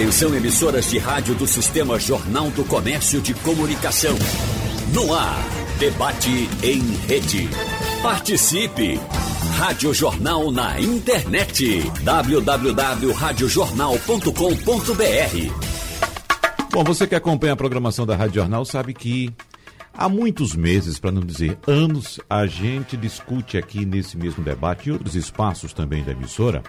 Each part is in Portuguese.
Atenção emissoras de rádio do Sistema Jornal do Comércio de Comunicação. No ar, debate em rede. Participe! Rádio Jornal na internet. www.radiojornal.com.br Bom, você que acompanha a programação da Rádio Jornal sabe que há muitos meses, para não dizer anos, a gente discute aqui nesse mesmo debate, em outros espaços também da emissora,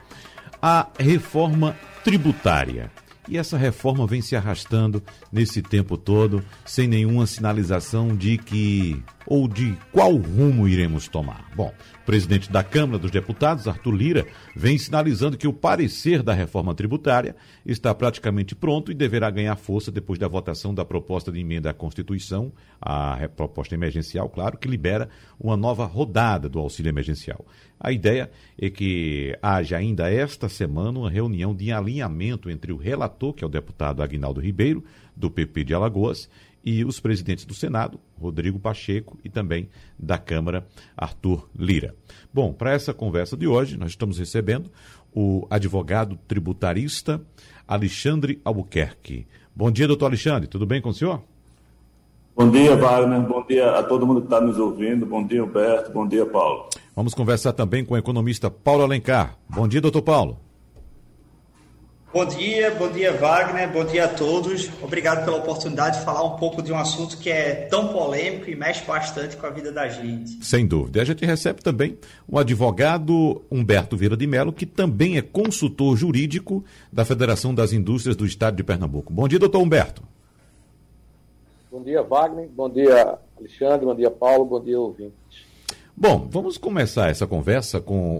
a reforma tributária. E essa reforma vem se arrastando nesse tempo todo, sem nenhuma sinalização de que ou de qual rumo iremos tomar. Bom, o presidente da Câmara dos Deputados, Arthur Lira, vem sinalizando que o parecer da reforma tributária está praticamente pronto e deverá ganhar força depois da votação da proposta de emenda à Constituição, a proposta emergencial, claro, que libera uma nova rodada do auxílio emergencial. A ideia é que haja ainda esta semana uma reunião de alinhamento entre o relator, que é o deputado Aguinaldo Ribeiro, do PP de Alagoas, e os presidentes do Senado, Rodrigo Pacheco, e também da Câmara, Arthur Lira. Bom, para essa conversa de hoje, nós estamos recebendo o advogado tributarista Alexandre Albuquerque. Bom dia, doutor Alexandre, tudo bem com o senhor? Bom dia, Wagner. Bom dia a todo mundo que está nos ouvindo. Bom dia, Humberto. Bom dia, Paulo. Vamos conversar também com o economista Paulo Alencar. Bom dia, doutor Paulo. Bom dia, bom dia, Wagner. Bom dia a todos. Obrigado pela oportunidade de falar um pouco de um assunto que é tão polêmico e mexe bastante com a vida da gente. Sem dúvida. E a gente recebe também o advogado Humberto Vieira de Mello, que também é consultor jurídico da Federação das Indústrias do Estado de Pernambuco. Bom dia, doutor Humberto. Bom dia, Wagner. Bom dia, Alexandre. Bom dia, Paulo. Bom dia, ouvintes. Bom, vamos começar essa conversa com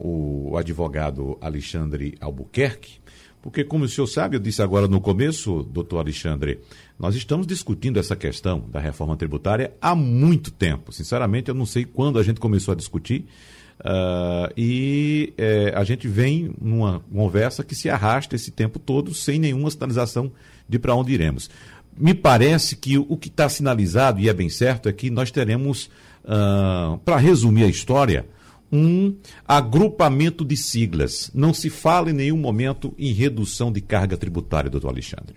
o advogado Alexandre Albuquerque, porque, como o senhor sabe, eu disse agora no começo, doutor Alexandre, nós estamos discutindo essa questão da reforma tributária há muito tempo. Sinceramente, eu não sei quando a gente começou a discutir. Uh, e é, a gente vem numa conversa que se arrasta esse tempo todo sem nenhuma sinalização de para onde iremos me parece que o que está sinalizado, e é bem certo, é que nós teremos, uh, para resumir a história, um agrupamento de siglas. Não se fala em nenhum momento em redução de carga tributária, doutor Alexandre.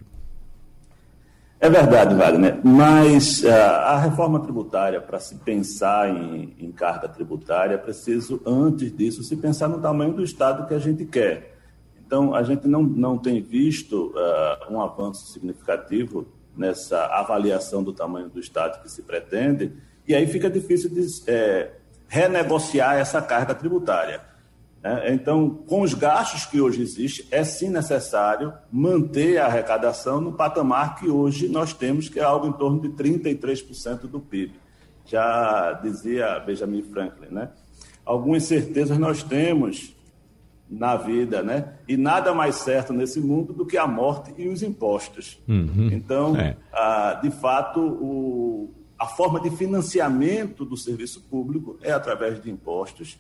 É verdade, Wagner, mas uh, a reforma tributária, para se pensar em, em, carga tributária, é preciso, antes disso, se pensar no tamanho do Estado que a gente quer. Então, a gente não, não tem visto uh, um avanço significativo nessa avaliação do tamanho do Estado que se pretende, e aí fica difícil de é, renegociar essa carga tributária. Né? Então, com os gastos que hoje existem, é sim necessário manter a arrecadação no patamar que hoje nós temos, que é algo em torno de 33% do PIB. Já dizia Benjamin Franklin, né? Algumas certezas nós temos na vida, né? E nada mais certo nesse mundo do que a morte e os impostos. Uhum. Então, é. ah, de fato, o, a forma de financiamento do serviço público é através de impostos.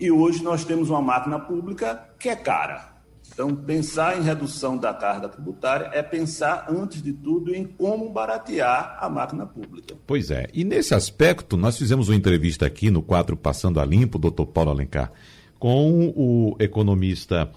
E hoje nós temos uma máquina pública que é cara. Então, pensar em redução da carga tributária é pensar, antes de tudo, em como baratear a máquina pública. Pois é. E nesse aspecto, nós fizemos uma entrevista aqui no quadro Passando a Limpo, doutor Paulo Alencar com o economista,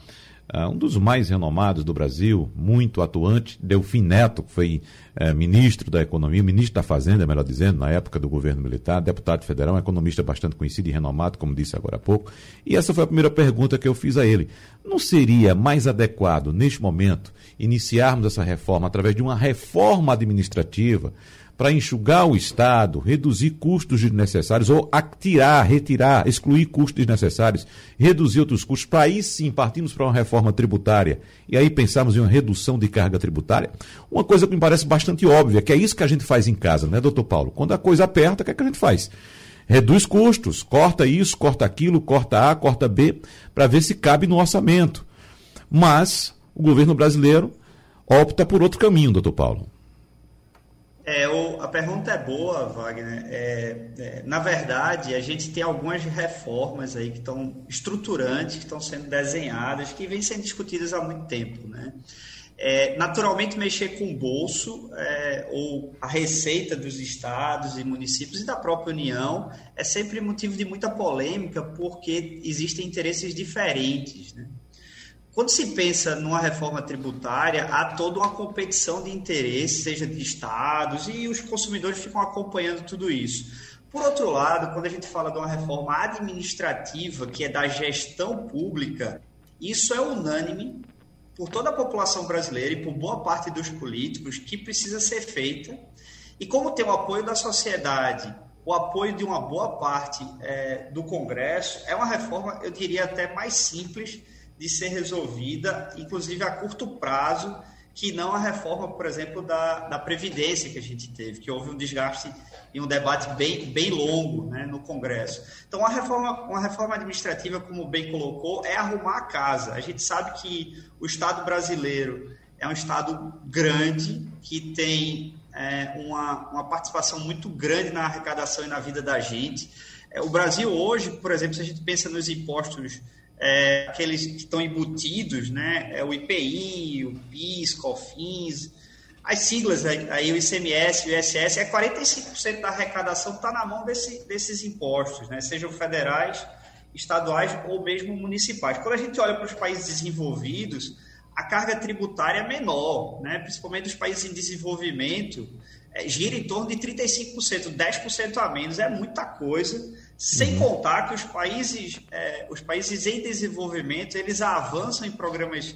um dos mais renomados do Brasil, muito atuante, Delfim Neto, que foi uh, ministro da Economia, ministro da Fazenda, melhor dizendo, na época do governo militar, deputado federal, um economista bastante conhecido e renomado, como disse agora há pouco. E essa foi a primeira pergunta que eu fiz a ele. Não seria mais adequado, neste momento, iniciarmos essa reforma através de uma reforma administrativa? Para enxugar o Estado, reduzir custos desnecessários, ou tirar, retirar, excluir custos desnecessários, reduzir outros custos, para aí sim partirmos para uma reforma tributária e aí pensarmos em uma redução de carga tributária. Uma coisa que me parece bastante óbvia, que é isso que a gente faz em casa, né, doutor Paulo? Quando a coisa aperta, o que, é que a gente faz? Reduz custos, corta isso, corta aquilo, corta A, corta B, para ver se cabe no orçamento. Mas o governo brasileiro opta por outro caminho, doutor Paulo. É, o, a pergunta é boa, Wagner. É, é, na verdade, a gente tem algumas reformas aí que estão estruturantes, que estão sendo desenhadas, que vêm sendo discutidas há muito tempo, né? É, naturalmente, mexer com o bolso é, ou a receita dos estados e municípios e da própria União é sempre motivo de muita polêmica, porque existem interesses diferentes, né? Quando se pensa numa reforma tributária, há toda uma competição de interesse, seja de estados, e os consumidores ficam acompanhando tudo isso. Por outro lado, quando a gente fala de uma reforma administrativa, que é da gestão pública, isso é unânime por toda a população brasileira e por boa parte dos políticos que precisa ser feita. E como tem o apoio da sociedade, o apoio de uma boa parte é, do Congresso, é uma reforma, eu diria, até mais simples de ser resolvida, inclusive a curto prazo, que não a reforma, por exemplo, da, da Previdência que a gente teve, que houve um desgaste e um debate bem, bem longo né, no Congresso. Então, uma reforma, uma reforma administrativa, como bem colocou, é arrumar a casa. A gente sabe que o Estado brasileiro é um Estado grande, que tem é, uma, uma participação muito grande na arrecadação e na vida da gente. É, o Brasil hoje, por exemplo, se a gente pensa nos impostos é, aqueles que estão embutidos, né? É o IPI, o PIS, COFINS, as siglas aí, o ICMS, o ISS, é 45% da arrecadação está na mão desse, desses impostos, né? Sejam federais, estaduais ou mesmo municipais. Quando a gente olha para os países desenvolvidos, a carga tributária é menor, né? principalmente os países em desenvolvimento, gira em torno de 35%, 10% a menos, é muita coisa sem uhum. contar que os países, é, os países em desenvolvimento, eles avançam em programas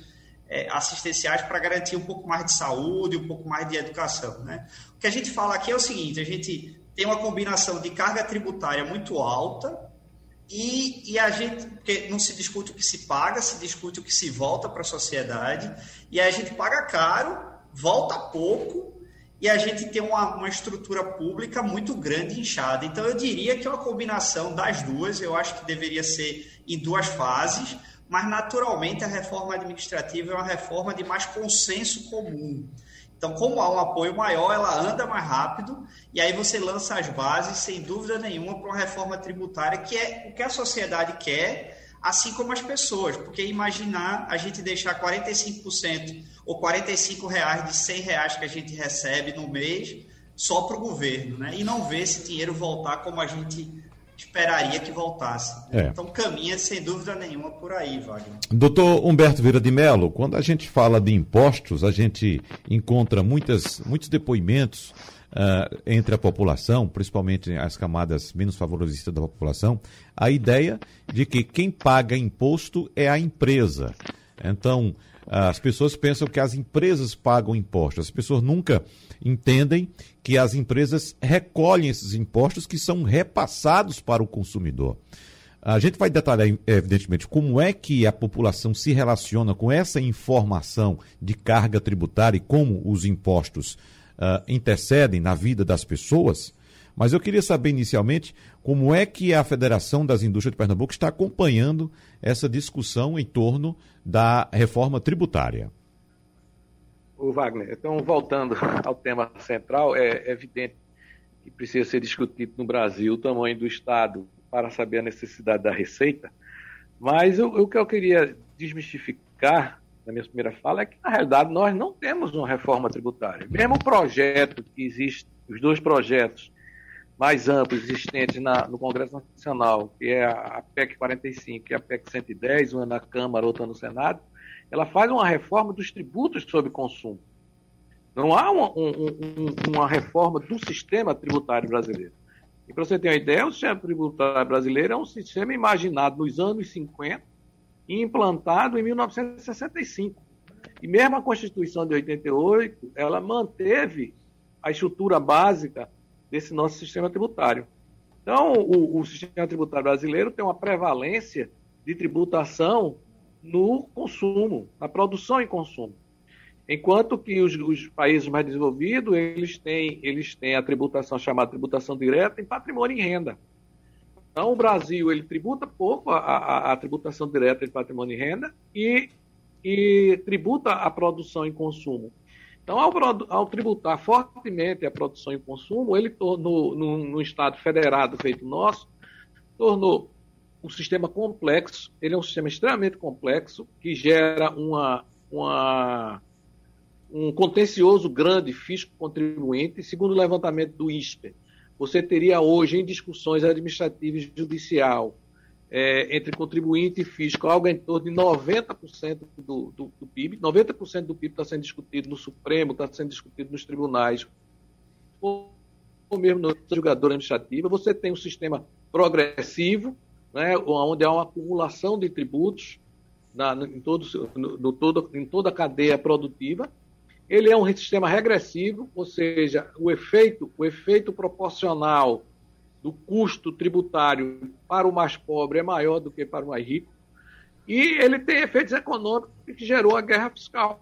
é, assistenciais para garantir um pouco mais de saúde, um pouco mais de educação. Né? O que a gente fala aqui é o seguinte, a gente tem uma combinação de carga tributária muito alta e, e a gente, porque não se discute o que se paga, se discute o que se volta para a sociedade, e a gente paga caro, volta pouco e a gente tem uma, uma estrutura pública muito grande inchada. Então, eu diria que é uma combinação das duas, eu acho que deveria ser em duas fases, mas naturalmente a reforma administrativa é uma reforma de mais consenso comum. Então, como há um apoio maior, ela anda mais rápido e aí você lança as bases, sem dúvida nenhuma, para uma reforma tributária que é o que a sociedade quer assim como as pessoas, porque imaginar a gente deixar 45% ou 45 reais de 100 reais que a gente recebe no mês só para o governo, né? E não ver esse dinheiro voltar como a gente esperaria que voltasse. É. Então caminha sem dúvida nenhuma por aí, Wagner. Doutor Humberto Vieira de Mello, quando a gente fala de impostos, a gente encontra muitas, muitos depoimentos uh, entre a população, principalmente as camadas menos favorecida da população, a ideia de que quem paga imposto é a empresa. Então, as pessoas pensam que as empresas pagam impostos. As pessoas nunca entendem que as empresas recolhem esses impostos que são repassados para o consumidor. A gente vai detalhar, evidentemente, como é que a população se relaciona com essa informação de carga tributária e como os impostos uh, intercedem na vida das pessoas, mas eu queria saber inicialmente como é que a Federação das Indústrias de Pernambuco está acompanhando essa discussão em torno da reforma tributária. O Wagner, então voltando ao tema central, é evidente que precisa ser discutido no Brasil o tamanho do Estado para saber a necessidade da receita, mas o, que eu queria desmistificar na minha primeira fala, é que, na realidade, nós não temos uma reforma tributária. Mesmo o projeto que existe, os dois projetos mais amplos existentes na, no Congresso Nacional, que é a PEC 45 e a PEC 110, uma na Câmara, outra no Senado, ela faz uma reforma dos tributos sobre consumo. Não há uma, um, um, uma reforma do sistema tributário brasileiro. E para você ter uma ideia, o sistema tributário brasileiro é um sistema imaginado nos anos 50 e implantado em 1965. E mesmo a Constituição de 88, ela manteve a estrutura básica desse nosso sistema tributário. Então, o, o sistema tributário brasileiro tem uma prevalência de tributação no consumo, na produção e consumo. Enquanto que os, os, países mais desenvolvidos, eles têm, eles têm a tributação chamada tributação direta em patrimônio e renda. Então, o Brasil ele tributa pouco a, a, a tributação direta de patrimônio e renda e, e tributa a produção e consumo. Então, ao, ao, tributar fortemente a produção e consumo, ele tornou, no, Estado federado feito nosso, tornou um sistema complexo, ele é um sistema extremamente complexo, que gera uma, uma, um contencioso grande fisco-contribuinte, segundo o levantamento do ISPER você teria hoje em discussões administrativas judicial é, entre contribuinte e fisco, algo em torno de 90% do, do, do PIB. 90% do PIB está sendo discutido no Supremo, está sendo discutido nos tribunais, ou mesmo no julgador administrativa. Você tem um sistema progressivo, né, onde há uma acumulação de tributos na, em, todo, no, no todo, em toda a cadeia produtiva. Ele é um sistema regressivo, ou seja, o efeito, o efeito proporcional do custo tributário para o mais pobre é maior do que para o mais rico. E ele tem efeitos econômicos que gerou a guerra fiscal.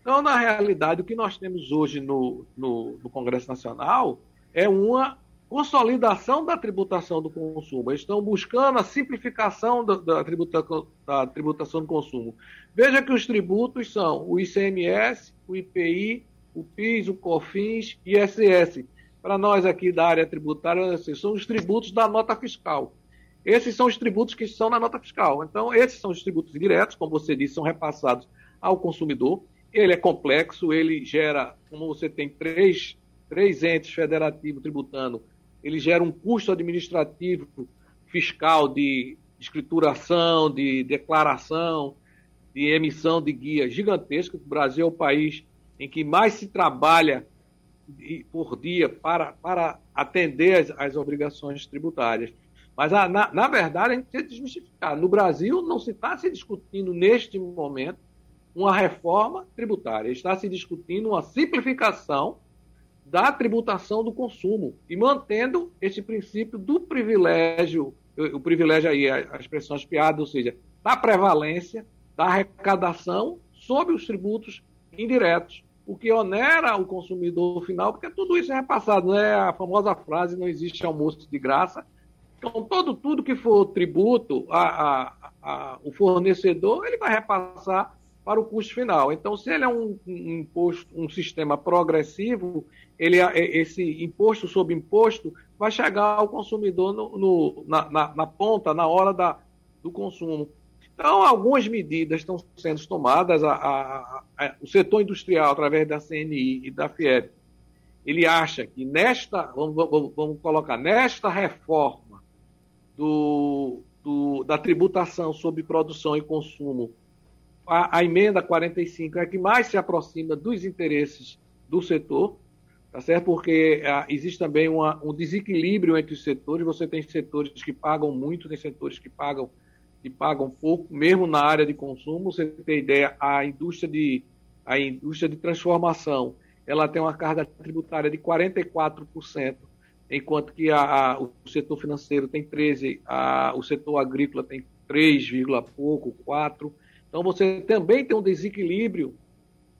Então, na realidade, o que nós temos hoje no, no, no Congresso Nacional é uma consolidação da tributação do consumo. Eles estão buscando a simplificação da, da, tributa, da, tributação do consumo. Veja que os tributos são o ICMS, o IPI, o PIS, o COFINS e ISS para nós aqui da área tributária, assim, são os tributos da nota fiscal. Esses são os tributos que estão na nota fiscal. Então, esses são os tributos diretos, como você disse, são repassados ao consumidor. Ele é complexo, ele gera, como você tem três, três entes federativos tributando, ele gera um custo administrativo fiscal de escrituração, de declaração, de emissão de guia gigantesco. O Brasil é o país em que mais se trabalha por dia para, para atender as, as obrigações tributárias. Mas, a, na, na verdade, a gente que desmistificar. No Brasil, não se está se discutindo, neste momento, uma reforma tributária. Está se discutindo uma simplificação da tributação do consumo e mantendo esse princípio do privilégio, o privilégio aí, a expressão espiada, ou seja, da prevalência da arrecadação sobre os tributos indiretos o que onera o consumidor final, porque tudo isso é repassado, né? A famosa frase não existe almoço de graça. Então, todo, tudo que for tributo, a, a, a, o fornecedor, ele vai repassar para o custo final. Então, se ele é um, um imposto, um sistema progressivo, ele, esse imposto sobre imposto vai chegar ao consumidor no, no, na, na, na, ponta, na hora da, do consumo. Então, algumas medidas estão sendo tomadas. A, a, a, o setor industrial, através da CNI e da FIEP, ele acha que nesta, vamos, vamos, colocar, nesta reforma do, do, da tributação sobre produção e consumo, a, a, emenda 45 é a que mais se aproxima dos interesses do setor, tá certo? Porque ah, existe também uma, um desequilíbrio entre os setores. Você tem setores que pagam muito, tem setores que pagam que pagam pouco, mesmo na área de consumo. Você tem ideia, a indústria de, a indústria de transformação ela tem uma carga tributária de 44%, enquanto que a, a, o setor financeiro tem 13%, a, o setor agrícola tem 3, pouco, 4%. Então você também tem um desequilíbrio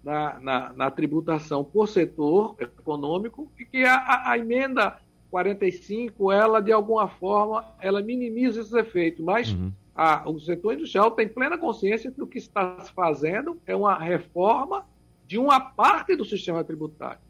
na, na, na tributação por setor econômico e que a, a emenda 45, ela de alguma forma, ela minimiza esses efeitos, mas uhum a, o setor industrial tem plena consciência que o que está se fazendo é uma reforma de uma parte do sistema tributário.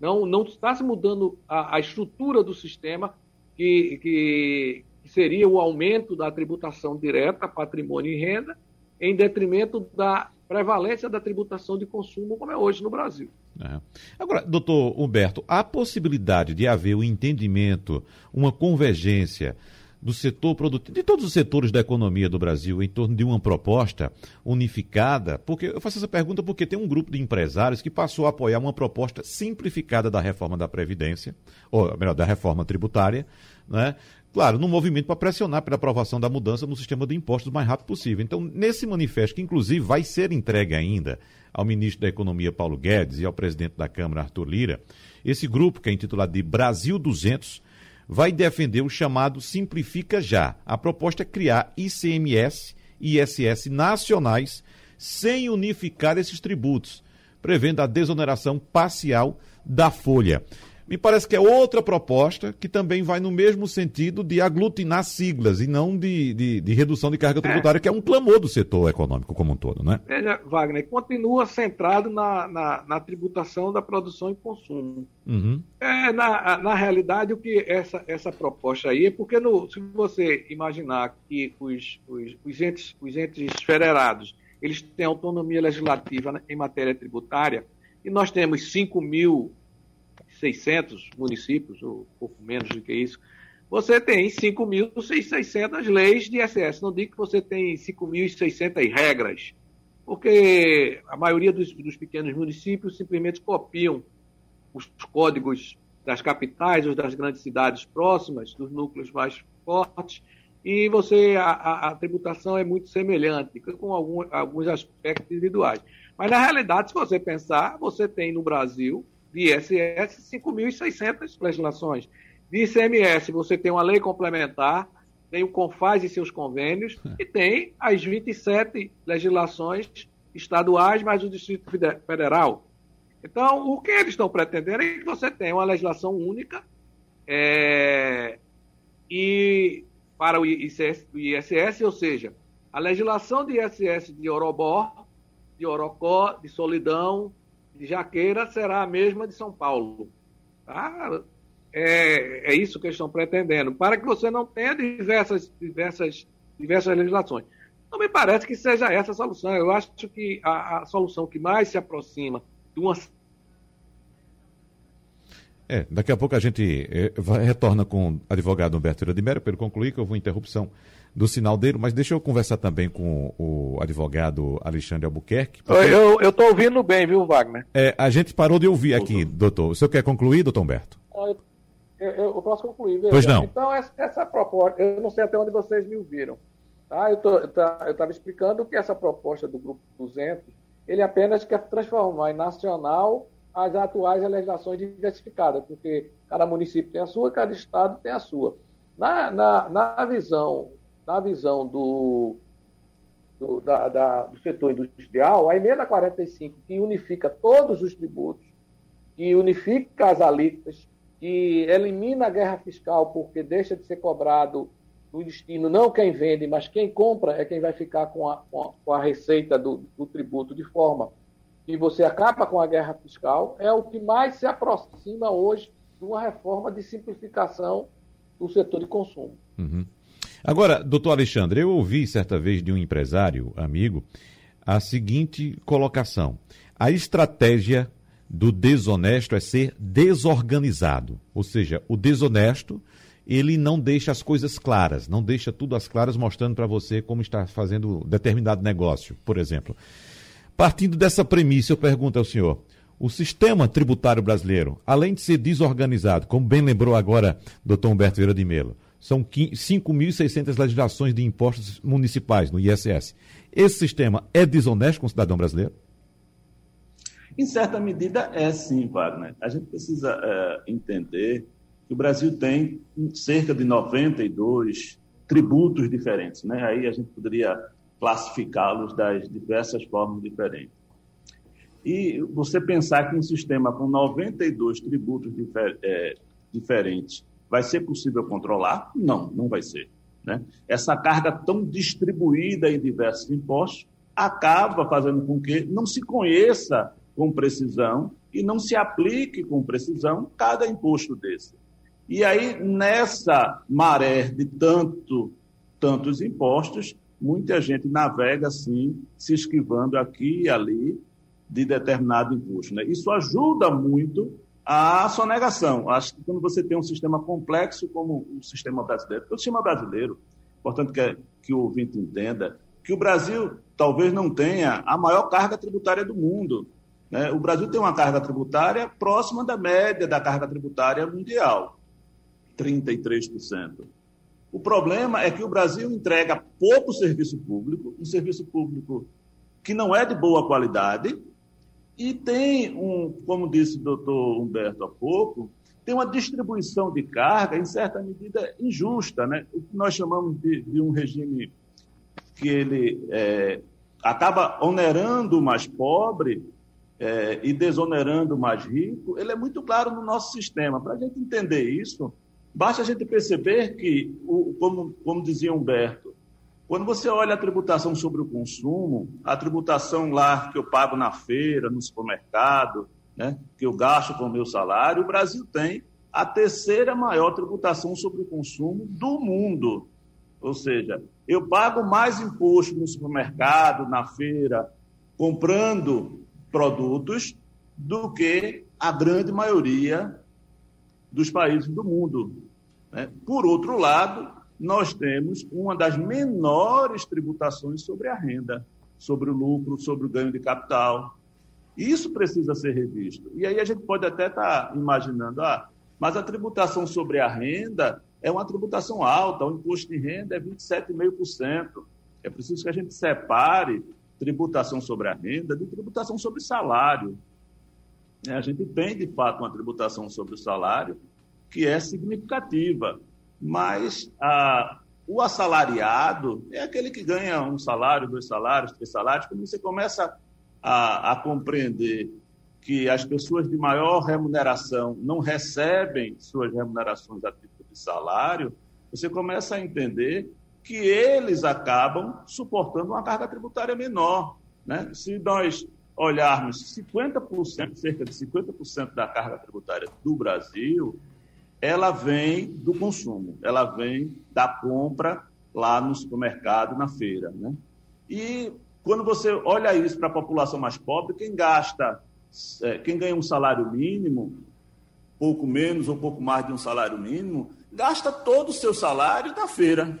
Não, não está se mudando a, a estrutura do sistema, que, que, que, seria o aumento da tributação direta, patrimônio e renda, em detrimento da prevalência da tributação de consumo, como é hoje no Brasil. É. Agora, doutor Humberto, há possibilidade de haver um entendimento, uma convergência do setor produtivo, de todos os setores da economia do Brasil, em torno de uma proposta unificada? Porque eu faço essa pergunta porque tem um grupo de empresários que passou a apoiar uma proposta simplificada da reforma da Previdência, ou melhor, da reforma tributária, né? Claro, no movimento para pressionar pela aprovação da mudança no sistema de impostos o mais rápido possível. Então, nesse manifesto, que inclusive vai ser entregue ainda ao ministro da Economia Paulo Guedes e ao presidente da Câmara Arthur Lira, esse grupo, que é intitulado de Brasil 200, vai defender o chamado Simplifica Já. A proposta é criar ICMS e ISS nacionais sem unificar esses tributos, prevendo a desoneração parcial da folha. Me parece que é outra proposta que também vai no mesmo sentido de aglutinar siglas e não de, de, de redução de carga tributária, é. que é um clamor do setor econômico como um todo, né? Veja, Wagner, continua centrado na, na, na tributação da produção e consumo. Uhum. É, na, na realidade, o que essa, essa proposta aí é porque no, se você imaginar que os, os, os, entes, os entes federados eles têm autonomia legislativa em matéria tributária, e nós temos 5 mil 600 municípios, ou pouco menos do que isso, você tem 5.600 leis de ISS. Não digo que você tem 5.600 regras, porque a maioria dos, dos, pequenos municípios simplesmente copiam os códigos das capitais ou das grandes cidades próximas, dos núcleos mais fortes, e você a, a, a tributação é muito semelhante, com algum, alguns aspectos individuais. Mas, na realidade, se você pensar, você tem no Brasil, de ISS, 5.600 legislações. De ICMS, você tem uma lei complementar, tem o CONFAS e seus convênios, e tem as 27 legislações estaduais, mais o Distrito Federal. Então, o que eles estão pretendendo é que você tenha uma legislação única é, e para o ISS, o ISS, ou seja, a legislação de ISS de Orobó, de Orocó, de Solidão, de Jaqueira será a mesma de São Paulo. Tá? É, é isso que eles estão pretendendo, para que você não tenha diversas, diversas, diversas legislações. Não me parece que seja essa a solução. Eu acho que a, a solução que mais se aproxima de uma. É, daqui a pouco a gente é, vai, retorna com o advogado Humberto Iradimero, para concluir que houve uma interrupção do sinal dele, mas deixa eu conversar também com o advogado Alexandre Albuquerque. Porque... Eu estou ouvindo bem, viu, Wagner? É, a gente parou de ouvir aqui, doutor. O senhor quer concluir, doutor Humberto? Eu, eu, eu posso concluir. Veja. Pois não. Então, essa, essa proposta, eu não sei até onde vocês me ouviram. Tá? Eu estava tá, explicando que essa proposta do Grupo 200, ele apenas quer transformar em nacional as atuais legislações diversificadas, porque cada município tem a sua, cada estado tem a sua. Na, na, na visão na visão do, do, da, da, do setor industrial, a emenda 45, que unifica todos os tributos, que unifica as alíquotas, que elimina a guerra fiscal porque deixa de ser cobrado no destino não quem vende, mas quem compra é quem vai ficar com a, com a, com a receita do, do, tributo de forma que você acaba com a guerra fiscal, é o que mais se aproxima hoje de uma reforma de simplificação do setor de consumo. Uhum. Agora, doutor Alexandre, eu ouvi certa vez de um empresário, amigo, a seguinte colocação: a estratégia do desonesto é ser desorganizado. Ou seja, o desonesto, ele não deixa as coisas claras, não deixa tudo às claras mostrando para você como está fazendo determinado negócio, por exemplo. Partindo dessa premissa, eu pergunto ao senhor: o sistema tributário brasileiro, além de ser desorganizado, como bem lembrou agora doutor Humberto Vieira de Melo, são 5.600 legislações de impostos municipais no ISS. Esse sistema é desonesto com o cidadão brasileiro? Em certa medida, é sim, Wagner. A gente precisa é, entender que o Brasil tem cerca de 92 tributos diferentes. Né? Aí a gente poderia classificá-los das diversas formas diferentes. E você pensar que um sistema com 92 tributos difer é, diferentes Vai ser possível controlar? Não, não vai ser. Né? Essa carga tão distribuída em diversos impostos acaba fazendo com que não se conheça com precisão e não se aplique com precisão cada imposto desse. E aí, nessa maré de tanto, tantos impostos, muita gente navega assim, se esquivando aqui e ali de determinado imposto. Né? Isso ajuda muito a sonegação. Acho que quando você tem um sistema complexo como o sistema brasileiro, o sistema brasileiro, portanto, que, que o ouvinte entenda, que o Brasil talvez não tenha a maior carga tributária do mundo. Né? O Brasil tem uma carga tributária próxima da média da carga tributária mundial, 33%. O problema é que o Brasil entrega pouco serviço público, um serviço público que não é de boa qualidade, e tem um, como disse o doutor Humberto há pouco, tem uma distribuição de carga, em certa medida, injusta. Né? O que nós chamamos de, de um regime que ele é, acaba onerando o mais pobre é, e desonerando o mais rico, ele é muito claro no nosso sistema. Para a gente entender isso, basta a gente perceber que, o, como, como dizia Humberto, quando você olha a tributação sobre o consumo, a tributação lá que eu pago na feira, no supermercado, né, que eu gasto com o meu salário, o Brasil tem a terceira maior tributação sobre o consumo do mundo. Ou seja, eu pago mais imposto no supermercado, na feira, comprando produtos, do que a grande maioria dos países do mundo. Né? Por outro lado, nós temos uma das menores tributações sobre a renda, sobre o lucro, sobre o ganho de capital. Isso precisa ser revisto. E aí a gente pode até estar tá imaginando, ah, mas a tributação sobre a renda é uma tributação alta, o imposto de renda é 27,5%. É preciso que a gente separe tributação sobre a renda de tributação sobre salário. É, a gente tem, de fato, uma tributação sobre o salário que é significativa, mas a, o assalariado é aquele que ganha um salário, dois salários, três salários. Quando você começa a, a compreender que as pessoas de maior remuneração não recebem suas remunerações a título de salário, você começa a entender que eles acabam suportando uma carga tributária menor. Né? Se nós olharmos 50%, cerca de 50% da carga tributária do Brasil, ela vem do consumo, ela vem da compra lá no supermercado, na feira. Né? E quando você olha isso para a população mais pobre, quem gasta, é, quem ganha um salário mínimo, pouco menos ou pouco mais de um salário mínimo, gasta todo o seu salário na feira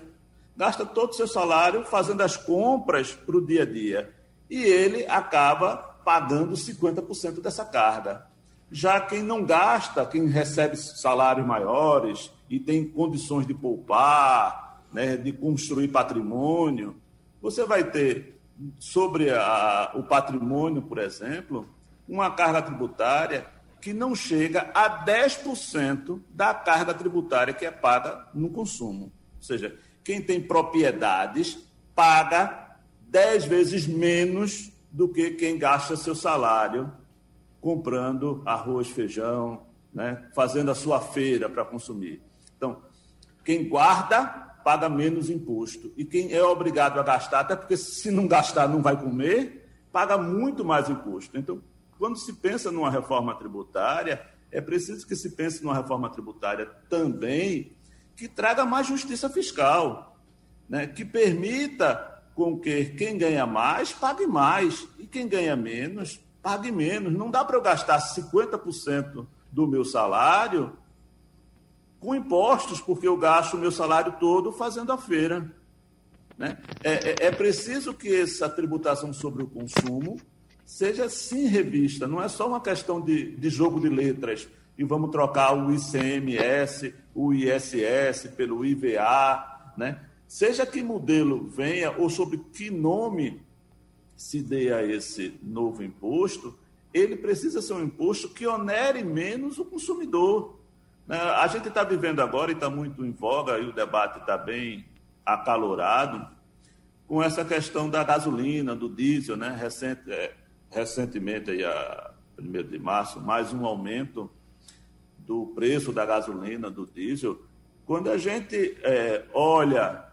gasta todo o seu salário fazendo as compras para o dia a dia. E ele acaba pagando 50% dessa carga. Já quem não gasta, quem recebe salários maiores e tem condições de poupar, né, de construir patrimônio, você vai ter sobre a, o patrimônio, por exemplo, uma carga tributária que não chega a 10% da carga tributária que é paga no consumo. Ou seja, quem tem propriedades paga dez vezes menos do que quem gasta seu salário comprando arroz, feijão, né, fazendo a sua feira para consumir. Então, quem guarda paga menos imposto. E quem é obrigado a gastar, até porque se não gastar não vai comer, paga muito mais imposto. Então, quando se pensa numa reforma tributária, é preciso que se pense numa reforma tributária também que traga mais justiça fiscal, né? que permita com que quem ganha mais pague mais e quem ganha menos pague menos. Não dá para eu gastar 50% do meu salário com impostos, porque eu gasto o meu salário todo fazendo a feira. Né? É, é, é preciso que essa tributação sobre o consumo seja sim revista, não é só uma questão de, de jogo de letras e vamos trocar o ICMS, o ISS pelo IVA, né? Seja que modelo venha ou sob que nome se dê a esse novo imposto, ele precisa ser um imposto que onere menos o consumidor. Né? A gente está vivendo agora, e está muito em voga, e o debate está bem acalorado, com essa questão da gasolina, do diesel, né? É, recentemente, aí, a 1 de março, mais um aumento do preço da gasolina, do diesel, quando a gente é, olha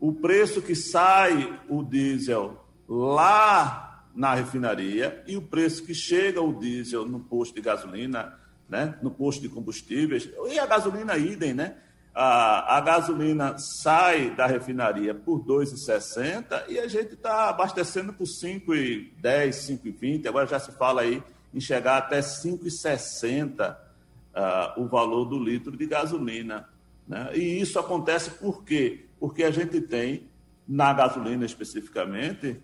o preço que sai o diesel lá na refinaria e o preço que chega o diesel no posto de gasolina, né, no posto de combustíveis, e a gasolina idem, né? A, a gasolina sai da refinaria por R$ 2,60 e a gente está abastecendo por R$ 5,10, R$ 5,20, agora já se fala aí em chegar até R$ 5,60 uh, o valor do litro de gasolina. Né? E isso acontece por quê? Porque a gente tem, na gasolina especificamente,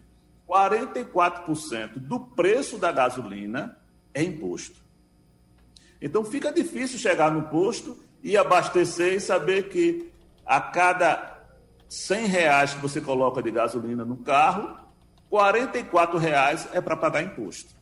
44% do preço da gasolina é imposto. Então fica difícil chegar no posto e abastecer e saber que a cada 100 reais que você coloca de gasolina no carro, 44 reais é para pagar imposto.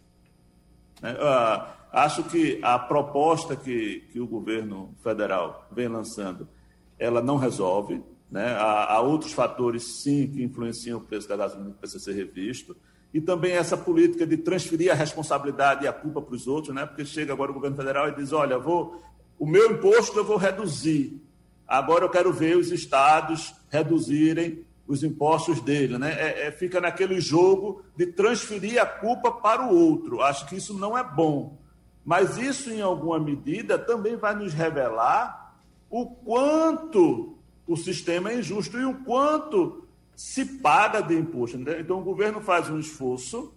Né? Uh, Acho que a proposta que, que o governo federal vem lançando, ela não resolve. Né? Há, há outros fatores, sim, que influenciam o preço da gasolina que precisa ser revisto. E também essa política de transferir a responsabilidade e a culpa para os outros, né? porque chega agora o governo federal e diz, olha, vou, o meu imposto eu vou reduzir. Agora eu quero ver os estados reduzirem os impostos dele. Né? É, é, fica naquele jogo de transferir a culpa para o outro. Acho que isso não é bom. Mas isso, em alguma medida, também vai nos revelar o quanto o sistema é injusto e o quanto se paga de imposto. Então, o governo faz um esforço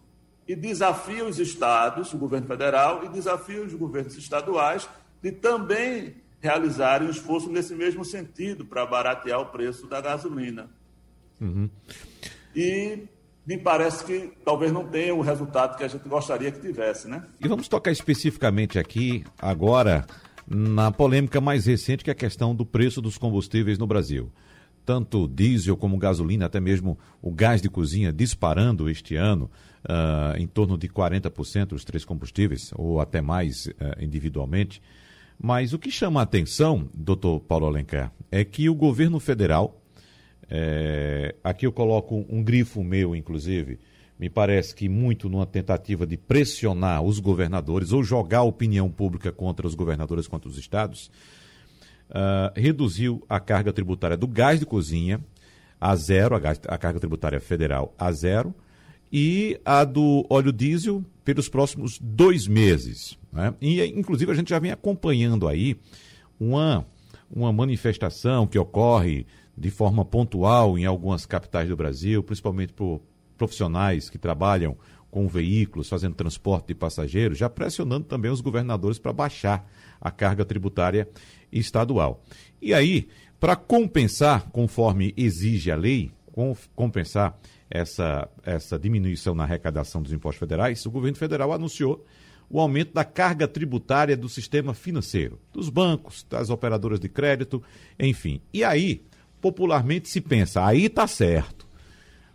e desafia os estados, o governo federal, e desafia os governos estaduais de também realizarem um esforço nesse mesmo sentido para baratear o preço da gasolina. Uhum. E me parece que talvez não tenha o resultado que a gente gostaria que tivesse, né? E vamos tocar especificamente aqui, agora, na polêmica mais recente, que é a questão do preço dos combustíveis no Brasil. Tanto diesel como gasolina, até mesmo o gás de cozinha disparando este ano, uh, em torno de 40% os três combustíveis, ou até mais uh, individualmente. Mas o que chama a atenção, doutor Paulo Alencar, é que o governo federal, é, aqui eu coloco um grifo meu, inclusive, me parece que muito numa tentativa de pressionar os governadores ou jogar a opinião pública contra os governadores, contra os estados, uh, reduziu a carga tributária do gás de cozinha a zero, a, gás, a carga tributária federal a zero, e a do óleo diesel pelos próximos dois meses. Né? E, inclusive, a gente já vem acompanhando aí uma, uma manifestação que ocorre de forma pontual em algumas capitais do Brasil, principalmente por profissionais que trabalham com veículos, fazendo transporte de passageiros, já pressionando também os governadores para baixar a carga tributária estadual. E aí, para compensar, conforme exige a lei, compensar essa, essa diminuição na arrecadação dos impostos federais, o governo federal anunciou o aumento da carga tributária do sistema financeiro, dos bancos, das operadoras de crédito, enfim. E aí, popularmente se pensa, aí está certo.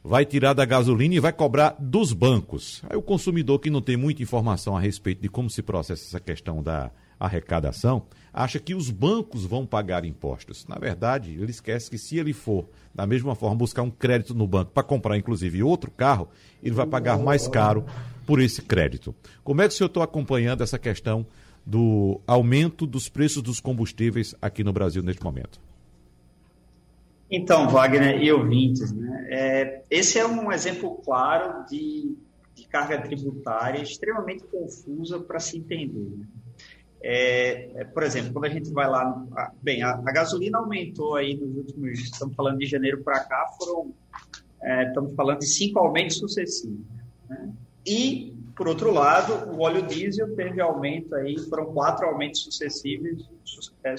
Vai tirar da gasolina e vai cobrar dos bancos. Aí o consumidor que não tem muita informação a respeito de como se processa essa questão da arrecadação, acha que os bancos vão pagar impostos. Na verdade, ele esquece que se ele for, da mesma forma, buscar um crédito no banco para comprar, inclusive, outro carro, ele vai pagar mais caro por esse crédito. Como é que o senhor está acompanhando essa questão do aumento dos preços dos combustíveis aqui no Brasil neste momento? Então, Wagner e ouvintes, né, é, esse é um exemplo claro de, de carga tributária extremamente confusa para se entender. Né? É, é, por exemplo, quando a gente vai lá, bem, a, a, gasolina aumentou aí nos últimos, estamos falando de janeiro para cá, foram, é, estamos falando de cinco aumentos sucessivos. Né? E, por outro lado, o óleo diesel teve aumento aí, foram quatro aumentos sucessivos, é,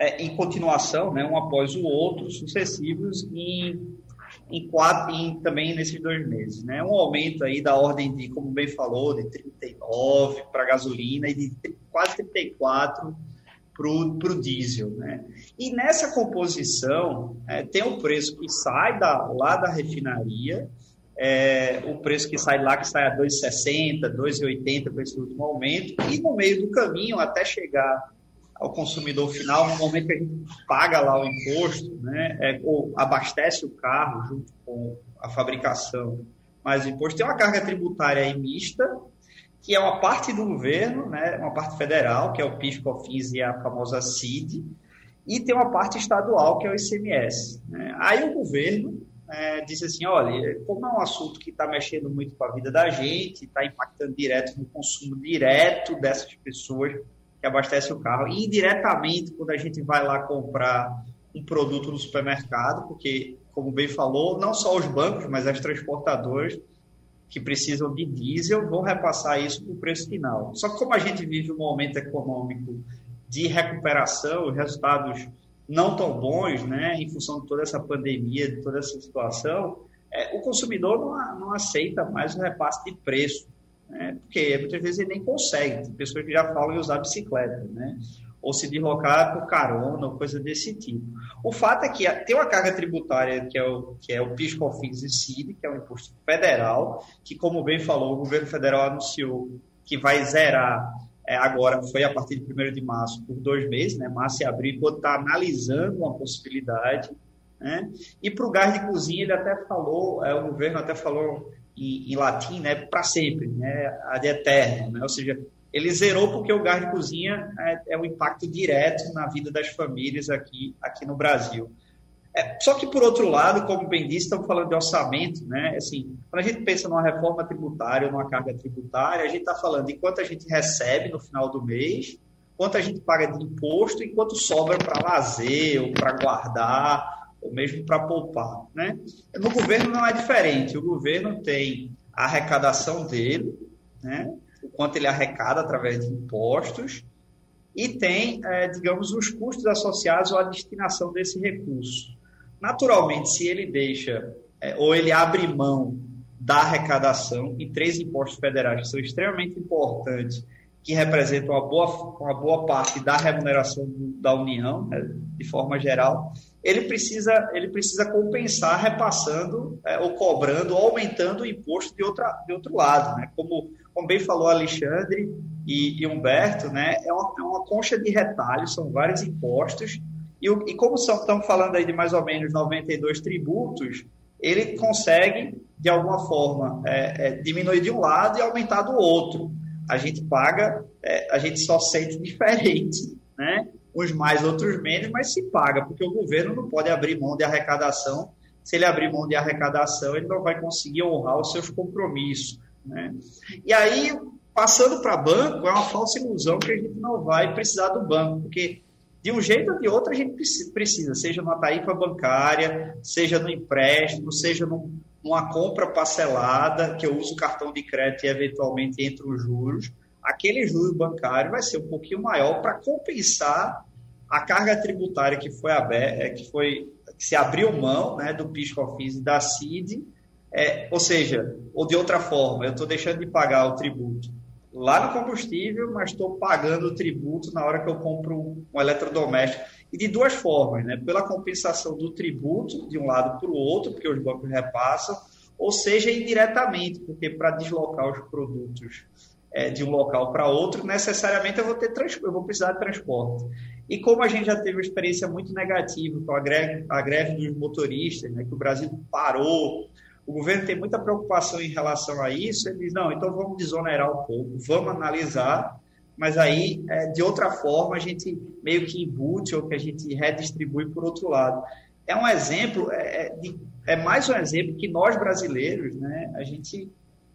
é, em continuação, né, um após o outro, sucessivos em em quatro, em, também nesses dois meses. Né? Um aumento aí da ordem de, como bem falou, de 39 para gasolina e de quase 34 para o diesel. Né? E nessa composição, é, tem o preço que sai da, lá da refinaria, é, o preço que sai lá, que sai a 2,60, 2,80 para esse último aumento, e no meio do caminho, até chegar ao consumidor final, no momento que a gente paga lá o imposto, né, é, ou abastece o carro junto com a fabricação, mas o imposto tem uma carga tributária aí mista, que é uma parte do governo, né, uma parte federal, que é o PIS, COFINS e a famosa CID, e tem uma parte estadual, que é o ICMS. Né? Aí o governo é, disse assim, olha, como é um assunto que está mexendo muito com a vida da gente, está impactando direto no consumo direto dessas pessoas, que abastece o carro. E indiretamente, quando a gente vai lá comprar um produto no supermercado, porque, como bem falou, não só os bancos, mas as transportadoras que precisam de diesel vão repassar isso para o preço final. Só que como a gente vive um momento econômico de recuperação, os resultados não tão bons, né, em função de toda essa pandemia, de toda essa situação, é, o consumidor não, não aceita mais o repasse de preço né? porque muitas vezes ele nem consegue. Tem pessoas que já falam em usar bicicleta, né? ou se deslocar por carona, ou coisa desse tipo. O fato é que tem uma carga tributária que é o, que é o PIS, e CID, que é um imposto federal, que, como bem falou, o governo federal anunciou que vai zerar é, agora, foi a partir de 1 de março, por dois meses, né, março e abril, enquanto está analisando uma possibilidade. Né? E para o gás de cozinha, ele até falou, é, o governo até falou em, em latim, né, para sempre, né, ad eterno, né, ou seja, ele zerou porque o gás de cozinha é, é um impacto direto na vida das famílias aqui, aqui no Brasil. É, só que, por outro lado, como bem disse, estamos falando de orçamento, né? Assim, quando a gente pensa numa reforma tributária, numa carga tributária, a gente está falando de quanto a gente recebe no final do mês, quanto a gente paga de imposto e quanto sobra para lazer ou para guardar ou mesmo para poupar. Né? No governo não é diferente. O governo tem a arrecadação dele, né? o quanto ele arrecada através de impostos, e tem, é, digamos, os custos associados à destinação desse recurso. Naturalmente, se ele deixa é, ou ele abre mão da arrecadação em três impostos federais que são extremamente importantes, que representam uma boa, uma boa parte da remuneração da União, né, de forma geral, ele precisa, ele precisa compensar repassando é, ou cobrando ou aumentando o imposto de, outra, de outro lado. Né? Como, como bem falou Alexandre e, e Humberto, né? é, uma, é uma concha de retalhos, são vários impostos, e, e como estamos falando aí de mais ou menos 92 tributos, ele consegue, de alguma forma, é, é, diminuir de um lado e aumentar do outro. A gente paga, é, a gente só sente diferente, né? Uns mais, outros menos, mas se paga, porque o governo não pode abrir mão de arrecadação. Se ele abrir mão de arrecadação, ele não vai conseguir honrar os seus compromissos. Né? E aí, passando para banco, é uma falsa ilusão que a gente não vai precisar do banco, porque de um jeito ou de outro a gente precisa, seja numa tarifa bancária, seja no empréstimo, seja num, numa compra parcelada, que eu uso cartão de crédito e eventualmente entre os juros aquele juro bancário vai ser um pouquinho maior para compensar a carga tributária que foi aberta, é, que foi que se abriu mão né, do PIS/COFINS e da CID, é, ou seja, ou de outra forma, eu estou deixando de pagar o tributo lá no combustível, mas estou pagando o tributo na hora que eu compro um eletrodoméstico. E de duas formas, né? pela compensação do tributo de um lado para o outro, porque os bancos repassam, ou seja, indiretamente, porque para deslocar os produtos é, de um local para outro, necessariamente eu vou, ter eu vou precisar de transporte. E como a gente já teve uma experiência muito negativa com a greve, a greve dos motoristas, né, que o Brasil parou, o governo tem muita preocupação em relação a isso, ele diz, não, então vamos desonerar um pouco, vamos analisar, mas aí, é, de outra forma, a gente meio que embute ou que a gente redistribui por outro lado. É um exemplo, é, é de, é mais um exemplo que nós brasileiros, né, a gente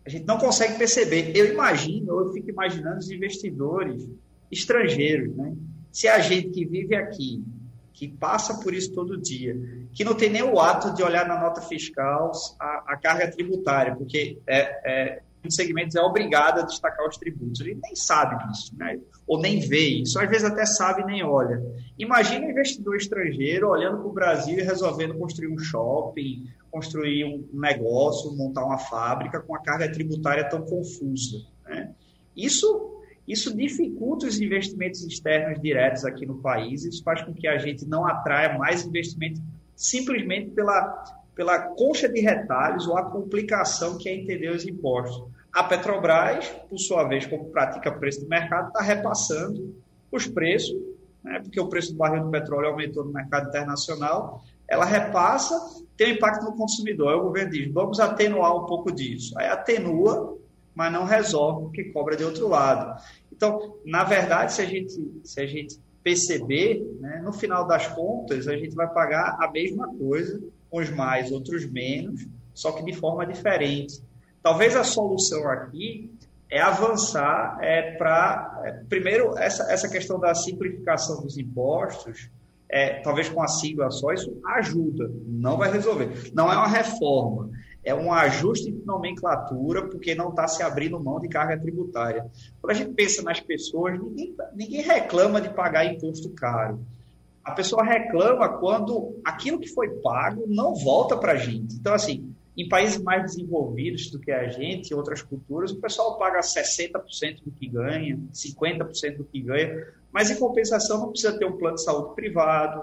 a gente não consegue perceber. Eu imagino, eu fico imaginando os investidores estrangeiros, né? Se a gente que vive aqui, que passa por isso todo dia, que não tem nem o ato de olhar na nota fiscal a, a carga tributária, porque é, é, muitos segmentos é obrigado a destacar os tributos. Ele nem sabe disso, né? ou nem vê isso, às vezes até sabe e nem olha. Imagina um investidor estrangeiro olhando para o Brasil e resolvendo construir um shopping, construir um negócio, montar uma fábrica com a carga tributária tão confusa. Né? Isso, isso dificulta os investimentos externos diretos aqui no país, isso faz com que a gente não atraia mais investimento simplesmente pela, pela concha de retalhos ou a complicação que é entender os impostos. A Petrobras, por sua vez, como pratica preço de mercado, está repassando os preços, né, porque o preço do barril do petróleo aumentou no mercado internacional, ela repassa, tem um impacto no consumidor. Aí o governo diz, vamos atenuar um pouco disso. Aí atenua, mas não resolve, porque cobra de outro lado. Então, na verdade, se a gente, se a gente perceber, né, no final das contas, a gente vai pagar a mesma coisa, uns mais, outros menos, só que de forma diferente. Talvez a solução aqui é avançar é, para, é, primeiro, essa, essa questão da simplificação dos impostos, é, talvez com a sigla só, isso ajuda, não vai resolver. Não é uma reforma, é um ajuste de nomenclatura, porque não está se abrindo mão de carga tributária. Quando a gente pensa nas pessoas, ninguém, ninguém reclama de pagar imposto caro. A pessoa reclama quando aquilo que foi pago não volta para a gente. Então, assim, em países mais desenvolvidos do que a gente, outras culturas, o pessoal paga 60% do que ganha, 50% do que ganha, mas em compensação não precisa ter um plano de saúde privado,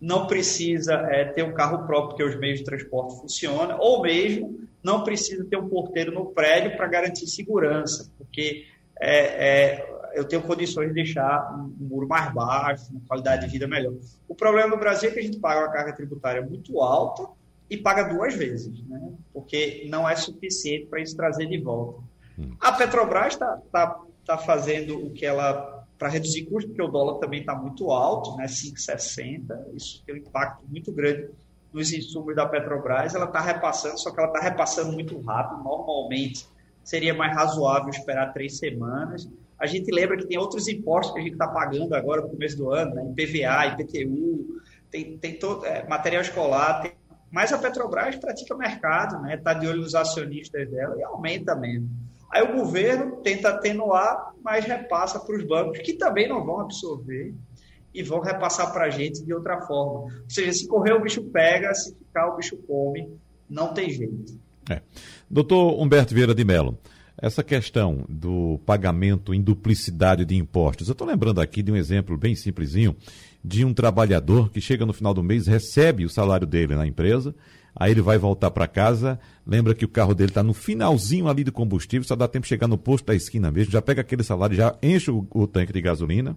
não precisa é, ter um carro próprio porque os meios de transporte funcionam, ou mesmo não precisa ter um porteiro no prédio para garantir segurança, porque é, é, eu tenho condições de deixar um muro mais baixo, uma qualidade de vida melhor. O problema no Brasil é que a gente paga uma carga tributária muito alta e paga duas vezes, né? porque não é suficiente para isso trazer de volta. Hum. A Petrobras está tá, tá fazendo o que ela para reduzir custo, porque o dólar também está muito alto, né, 5,60, isso tem um impacto muito grande nos insumos da Petrobras, ela está repassando, só que ela está repassando muito rápido, normalmente seria mais razoável esperar três semanas. A gente lembra que tem outros impostos que a gente está pagando agora no começo do ano, né, IPVA, IPTU, tem, tem todo, é, material escolar, tem mas a Petrobras pratica mercado, está né? Tá de olho nos acionistas dela e aumenta mesmo. Aí o governo tenta atenuar, mas repassa para os bancos, que também não vão absorver e vão repassar para a gente de outra forma. Ou seja, se correr o bicho pega, se ficar o bicho come, não tem jeito. É. Doutor Humberto Vieira de Mello, essa questão do pagamento em duplicidade de impostos, eu estou lembrando aqui de um exemplo bem simplesinho de um trabalhador que chega no final do mês, recebe o salário dele na empresa, aí ele vai voltar para casa, lembra que o carro dele está no finalzinho ali do combustível, só dá tempo de chegar no posto da esquina mesmo, já pega aquele salário, já enche o, o tanque de gasolina,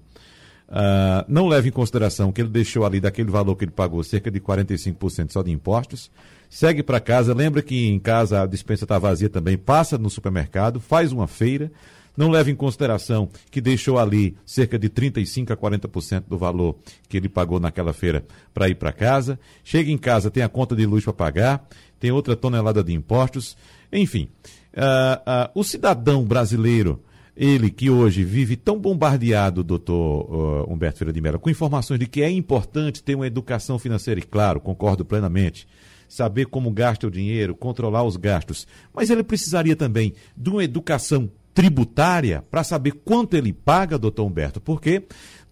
Uh, não leva em consideração que ele deixou ali daquele valor que ele pagou, cerca de 45% só de impostos. Segue para casa, lembra que em casa a dispensa está vazia também, passa no supermercado, faz uma feira, não leva em consideração que deixou ali cerca de 35% a 40% do valor que ele pagou naquela feira para ir para casa. Chega em casa, tem a conta de luz para pagar, tem outra tonelada de impostos. Enfim, uh, uh, o cidadão brasileiro ele que hoje vive tão bombardeado, doutor uh, Humberto Feira de Mello, com informações de que é importante ter uma educação financeira, e claro, concordo plenamente, saber como gasta o dinheiro, controlar os gastos, mas ele precisaria também de uma educação tributária para saber quanto ele paga, doutor Humberto, porque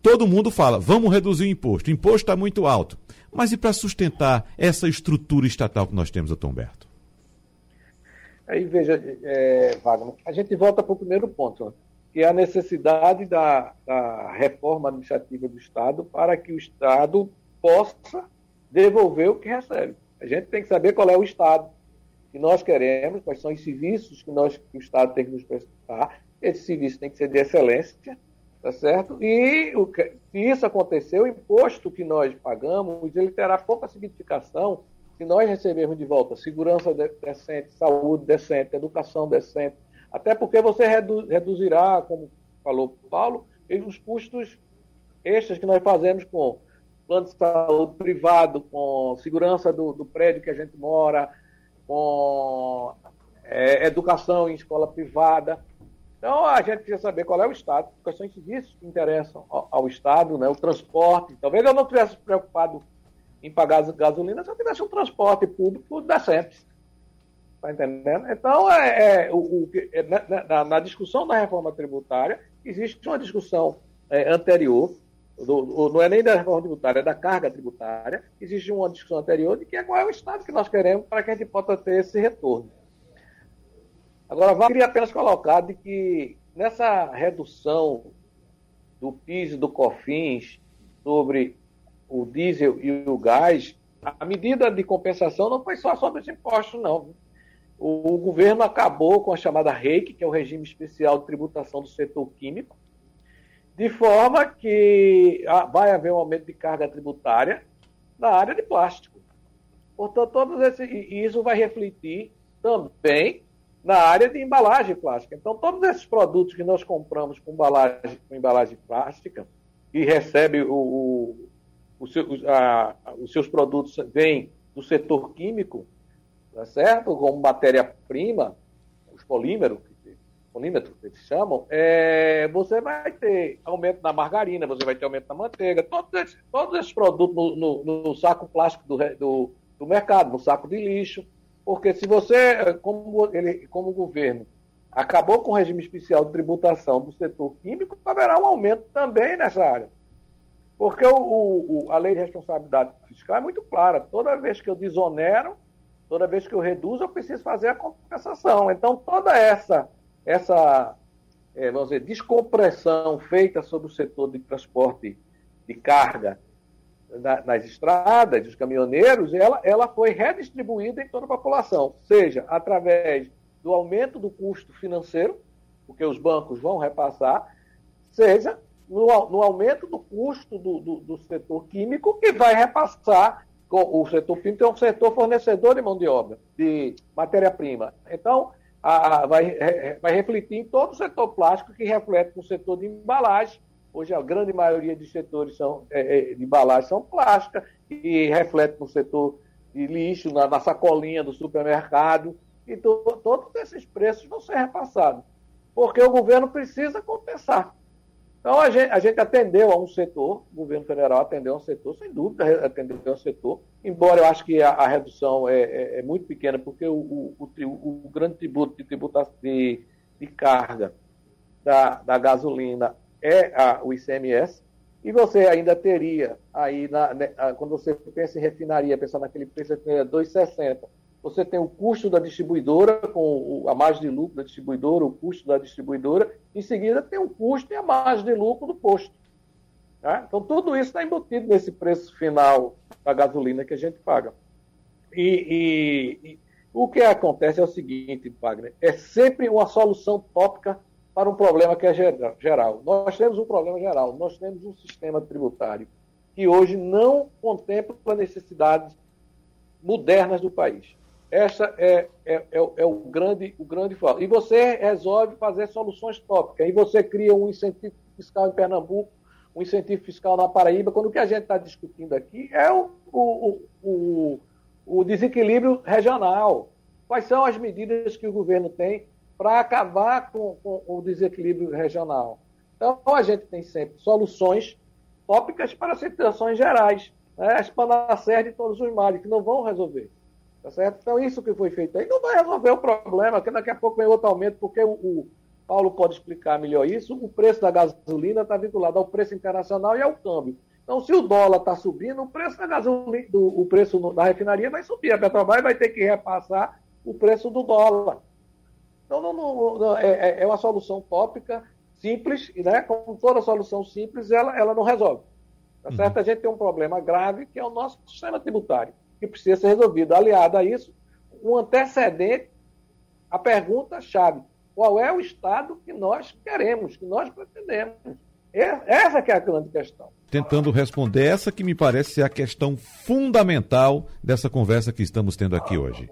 todo mundo fala, vamos reduzir o imposto, o imposto está muito alto, mas e para sustentar essa estrutura estatal que nós temos, doutor Humberto? Aí veja, é, Wagner, a gente volta para o primeiro ponto, que é a necessidade da, da reforma administrativa do Estado para que o Estado possa devolver o que recebe. A gente tem que saber qual é o Estado que nós queremos, quais são os serviços que, nós, que o Estado tem que nos prestar. Esse serviço tem que ser de excelência, tá certo? E o que, se isso acontecer, o imposto que nós pagamos, ele terá pouca significação se nós recebermos de volta segurança decente, saúde decente, educação decente, até porque você redu reduzirá, como falou Paulo, os custos extras que nós fazemos com plano de saúde privado, com segurança do, do prédio que a gente mora, com é, educação em escola privada. Então, a gente precisa saber qual é o Estado, os serviços que interessam ao, ao Estado, né, o transporte. Talvez eu não tivesse preocupado em pagar gasolina se eu tivesse um transporte público decente. Está entendendo? Então, é, é o, o, é, na, na, discussão da reforma tributária, existe uma discussão é, anterior, do, não é nem da reforma tributária, é da carga tributária, existe uma discussão anterior de que é qual é o Estado que nós queremos para que a gente possa ter esse retorno. Agora, queria apenas colocar de que nessa redução do PIS e do COFINS sobre o diesel e o gás, a medida de compensação não foi só sobre os impostos, não. O, o governo acabou com a chamada REIC, que é o regime especial de tributação do setor químico, de forma que ah, vai haver um aumento de carga tributária na área de plástico. Portanto, todos esses, e isso vai refletir também na área de embalagem plástica. Então, todos esses produtos que nós compramos com embalagem, com embalagem plástica e recebe o, o, seu, a, os seus produtos vêm do setor químico, tá certo? Como matéria-prima, os polímeros, polímetros que eles chamam, é, você vai ter aumento na margarina, você vai ter aumento na manteiga, todos esses, todos esses produtos no, no, no saco plástico do, do, do, mercado, no saco de lixo, porque se você, como, ele, como governo, acabou com o regime especial de tributação do setor químico, haverá um aumento também nessa área. Porque o, o, a lei de responsabilidade fiscal é muito clara. Toda vez que eu desonero, toda vez que eu reduzo, eu preciso fazer a compensação. Então, toda essa, essa é, vamos dizer, descompressão feita sobre o setor de transporte de carga na, nas estradas, dos caminhoneiros, ela, ela foi redistribuída em toda a população, seja através do aumento do custo financeiro, porque os bancos vão repassar, seja no, no aumento do custo do, do, do, setor químico e vai repassar. O setor químico é um setor fornecedor de mão de obra, de matéria-prima. Então, a, vai, vai refletir em todo o setor plástico, que reflete no setor de embalagem. Hoje, a grande maioria dos setores são, é, é de embalagem são plástica, e reflete no setor de lixo, na, na sacolinha do supermercado. E to, todos esses preços vão ser repassados, porque o governo precisa compensar. Então, a gente, a gente, atendeu a um setor, o governo federal atendeu a um setor, sem dúvida, atendeu a um setor, embora eu acho que a, a redução é, é, é, muito pequena, porque o, o, o, o, grande tributo de, tributa, de, de carga da, da gasolina é a, o ICMS, e você ainda teria aí, na, né, quando você pensa em refinaria, pensar naquele preço de 2,60, você tem o custo da distribuidora, com a margem de lucro da distribuidora, o custo da distribuidora, em seguida tem o custo e a margem de lucro do posto. Tá? Então, tudo isso está embutido nesse preço final da gasolina que a gente paga. E, e, e o que acontece é o seguinte, Wagner, é sempre uma solução tópica para um problema que é geral. Nós temos um problema geral, nós temos um sistema tributário que hoje não contempla necessidades modernas do país. Essa é, é, é, é, o grande o grande foco. E você resolve fazer soluções tópicas. E você cria um incentivo fiscal em Pernambuco, um incentivo fiscal na Paraíba, quando o que a gente está discutindo aqui é o, o, o, o desequilíbrio regional. Quais são as medidas que o governo tem para acabar com, com, o desequilíbrio regional? Então, a gente tem sempre soluções tópicas para situações gerais. Né? As panaceas de todos os males, que não vão resolver. Tá certo? Então, isso que foi feito aí não vai resolver o problema, que daqui a pouco vem outro aumento, porque o, o Paulo pode explicar melhor isso. O preço da gasolina está vinculado ao preço internacional e ao câmbio. Então, se o dólar está subindo, o preço da gasolina, do, o preço da refinaria vai subir. A Petrobras vai ter que repassar o preço do dólar. Então, não, não, não, é, é, é uma solução tópica, simples, e né, como toda solução simples, ela, ela não resolve. Tá certo? Uhum. A gente tem um problema grave, que é o nosso sistema tributário que precisa ser resolvido. Aliado a isso, um antecedente, a pergunta-chave: qual é o Estado que nós queremos, que nós pretendemos? Essa que é a grande questão. Tentando responder essa que me parece ser a questão fundamental dessa conversa que estamos tendo aqui hoje.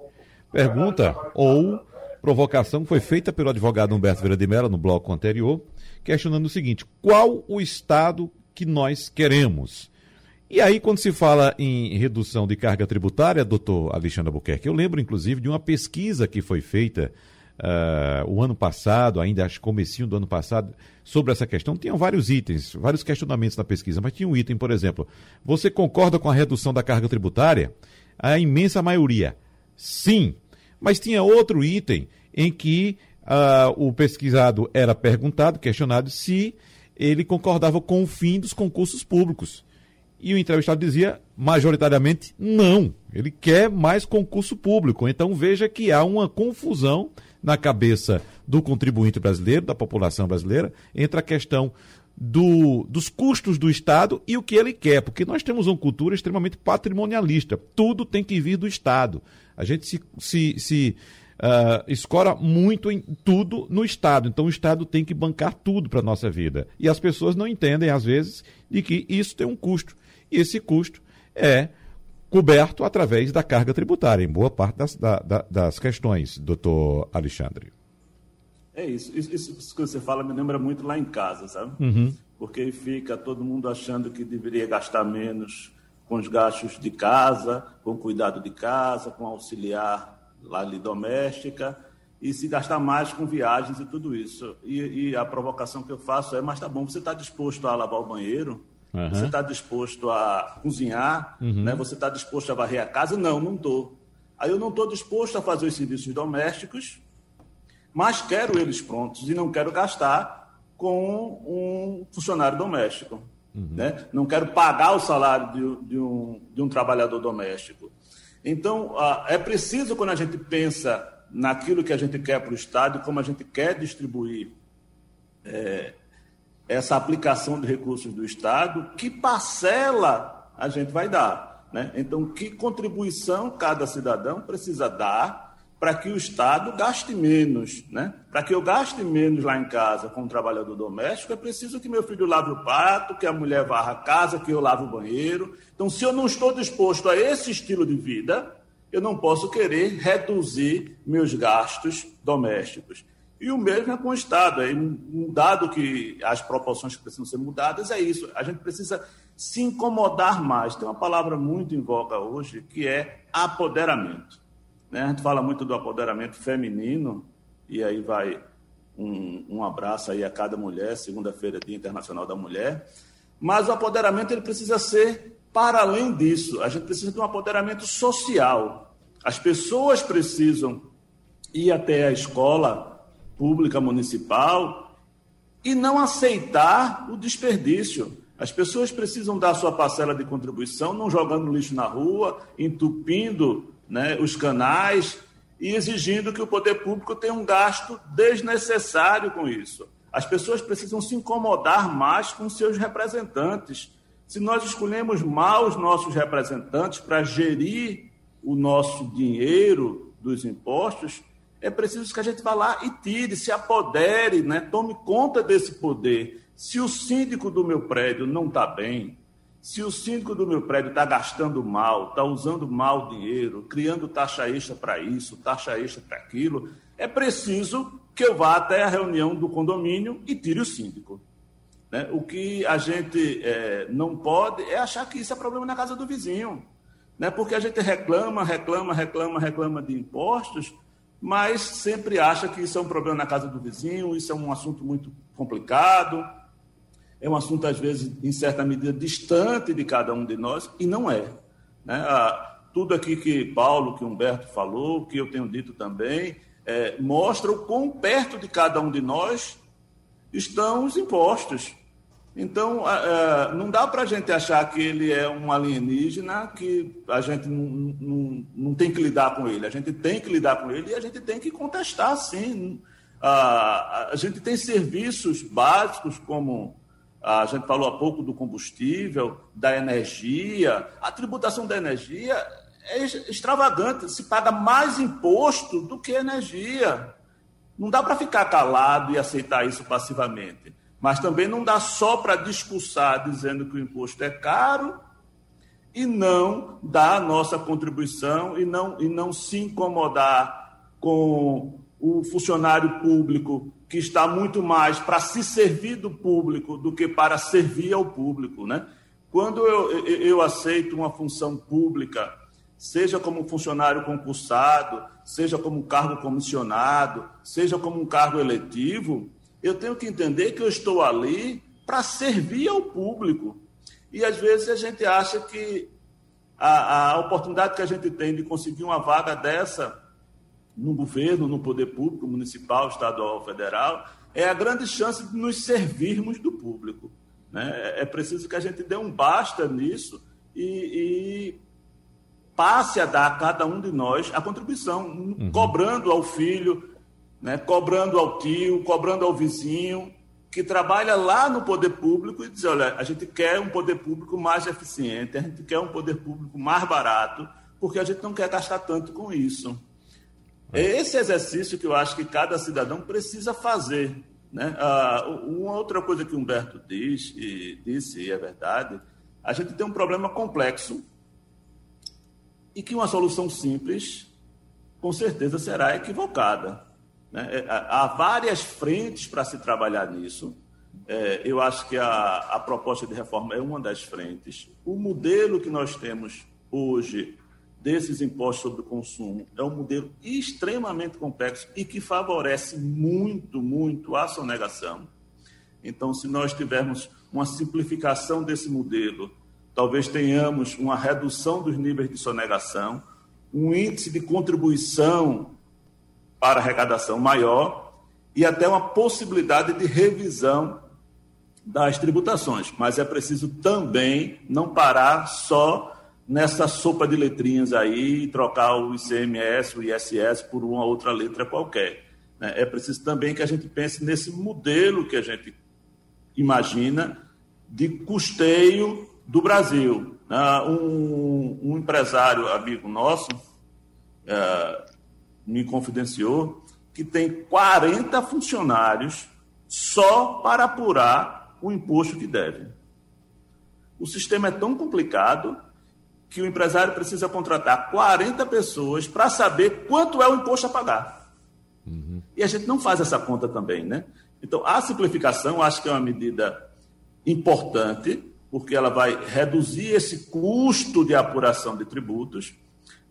Pergunta ou provocação foi feita pelo advogado Humberto Vieira de Mello no bloco anterior, questionando o seguinte: qual o Estado que nós queremos? E aí, quando se fala em redução de carga tributária, doutor Alexandre Albuquerque, eu lembro, inclusive, de uma pesquisa que foi feita uh, o ano passado, ainda acho comecinho do ano passado, sobre essa questão. Tinham vários itens, vários questionamentos na pesquisa, mas tinha um item, por exemplo, você concorda com a redução da carga tributária? A imensa maioria, sim. Mas tinha outro item em que uh, o pesquisado era perguntado, questionado, se ele concordava com o fim dos concursos públicos. E o entrevistado dizia, majoritariamente, não. Ele quer mais concurso público. Então veja que há uma confusão na cabeça do contribuinte brasileiro, da população brasileira, entre a questão do, dos custos do Estado e o que ele quer, porque nós temos uma cultura extremamente patrimonialista. Tudo tem que vir do Estado. A gente se, se, se uh, escora muito em tudo no Estado. Então o Estado tem que bancar tudo para a nossa vida. E as pessoas não entendem, às vezes, de que isso tem um custo. E esse custo é coberto através da carga tributária, em boa parte das, da, das questões, doutor Alexandre. É isso. isso. isso. que você fala me lembra muito lá em casa, sabe? Uhum. Porque fica todo mundo achando que deveria gastar menos com os gastos de casa, com cuidado de casa, com auxiliar lá ali doméstica, e se gastar mais com viagens e tudo isso. E, e a provocação que eu faço é, mas tá bom, você está disposto a lavar o banheiro? Uhum. Você está disposto a cozinhar? Uhum. Né? Você está disposto a varrer a casa? Não, não estou. Aí eu não estou disposto a fazer os serviços domésticos, mas quero eles prontos e não quero gastar com um funcionário doméstico. Uhum. Né? Não quero pagar o salário de, de, um, de um trabalhador doméstico. Então, é preciso, quando a gente pensa naquilo que a gente quer para o Estado, como a gente quer distribuir é, essa aplicação de recursos do Estado, que parcela a gente vai dar. Né? Então, que contribuição cada cidadão precisa dar para que o Estado gaste menos. Né? Para que eu gaste menos lá em casa com o trabalhador doméstico, é preciso que meu filho lave o prato, que a mulher varra a casa, que eu lave o banheiro. Então, se eu não estou disposto a esse estilo de vida, eu não posso querer reduzir meus gastos domésticos. E o mesmo é com o Estado. É um dado que as proporções que precisam ser mudadas é isso. A gente precisa se incomodar mais. Tem uma palavra muito em voga hoje que é apoderamento. Né? A gente fala muito do apoderamento feminino, e aí vai um, um abraço aí a cada mulher, segunda-feira, Dia Internacional da Mulher. Mas o apoderamento ele precisa ser para além disso. A gente precisa de um apoderamento social. As pessoas precisam ir até a escola pública municipal e não aceitar o desperdício. As pessoas precisam dar sua parcela de contribuição, não jogando lixo na rua, entupindo né, os canais e exigindo que o poder público tenha um gasto desnecessário com isso. As pessoas precisam se incomodar mais com seus representantes. Se nós escolhemos mal os nossos representantes para gerir o nosso dinheiro dos impostos, é preciso que a gente vá lá e tire, se apodere, né? tome conta desse poder. Se o síndico do meu prédio não está bem, se o síndico do meu prédio está gastando mal, está usando mal dinheiro, criando taxa extra para isso, taxa extra para aquilo, é preciso que eu vá até a reunião do condomínio e tire o síndico. Né? O que a gente é, não pode é achar que isso é problema na casa do vizinho. Né? Porque a gente reclama, reclama, reclama, reclama de impostos, mas sempre acha que isso é um problema na casa do vizinho, isso é um assunto muito complicado é um assunto, às vezes, em certa medida, distante de cada um de nós, e não é. Né? Ah, tudo aqui que Paulo, que Humberto falou, que eu tenho dito também, é, mostra o quão perto de cada um de nós estão os impostos. Então, não dá para a gente achar que ele é um alienígena, que a gente não, não, não, tem que lidar com ele. A gente tem que lidar com ele e a gente tem que contestar, sim. A gente tem serviços básicos como a gente falou há pouco do combustível, da energia. A tributação da energia é extravagante, se paga mais imposto do que energia. Não dá para ficar calado e aceitar isso passivamente. Mas também não dá só para discursar dizendo que o imposto é caro e não dar a nossa contribuição e não, e não se incomodar com o funcionário público que está muito mais para se servir do público do que para servir ao público. Né? Quando eu, eu aceito uma função pública, seja como funcionário concursado, seja como cargo comissionado, seja como um cargo eletivo, eu tenho que entender que eu estou ali para servir ao público. E às vezes a gente acha que a, a oportunidade que a gente tem de conseguir uma vaga dessa no governo, no poder público, municipal, estadual, federal, é a grande chance de nos servirmos do público. Né? É, preciso que a gente dê um basta nisso e, e passe a dar a cada um de nós a contribuição, uhum. cobrando ao filho, né? cobrando ao tio, cobrando ao vizinho, que trabalha lá no poder público e dizer, olha, a gente quer um poder público mais eficiente, a gente quer um poder público mais barato, porque a gente não quer gastar tanto com isso. É esse exercício que eu acho que cada cidadão precisa fazer. Né? Ah, uma outra coisa que Humberto diz, e disse, e é verdade, a gente tem um problema complexo e que uma solução simples, com certeza, será equivocada. Né? É, há várias frentes para se trabalhar nisso. É, eu acho que a, a proposta de reforma é uma das frentes. O modelo que nós temos hoje desses impostos sobre o consumo é um modelo extremamente complexo e que favorece muito, muito a sonegação. Então, se nós tivermos uma simplificação desse modelo, talvez tenhamos uma redução dos níveis de sonegação, um índice de contribuição para arrecadação maior e até uma possibilidade de revisão das tributações. Mas é preciso também não parar só nessa sopa de letrinhas aí, trocar o ICMS, o ISS por uma outra letra qualquer. Né? É preciso também que a gente pense nesse modelo que a gente imagina de custeio do Brasil. Né? Um, um, empresário amigo nosso é, me confidenciou que tem 40 funcionários só para apurar o imposto que deve. O sistema é tão complicado que o empresário precisa contratar 40 pessoas para saber quanto é o imposto a pagar. Uhum. E a gente não faz essa conta também, né? Então, a simplificação acho que é uma medida importante, porque ela vai reduzir esse custo de apuração de tributos,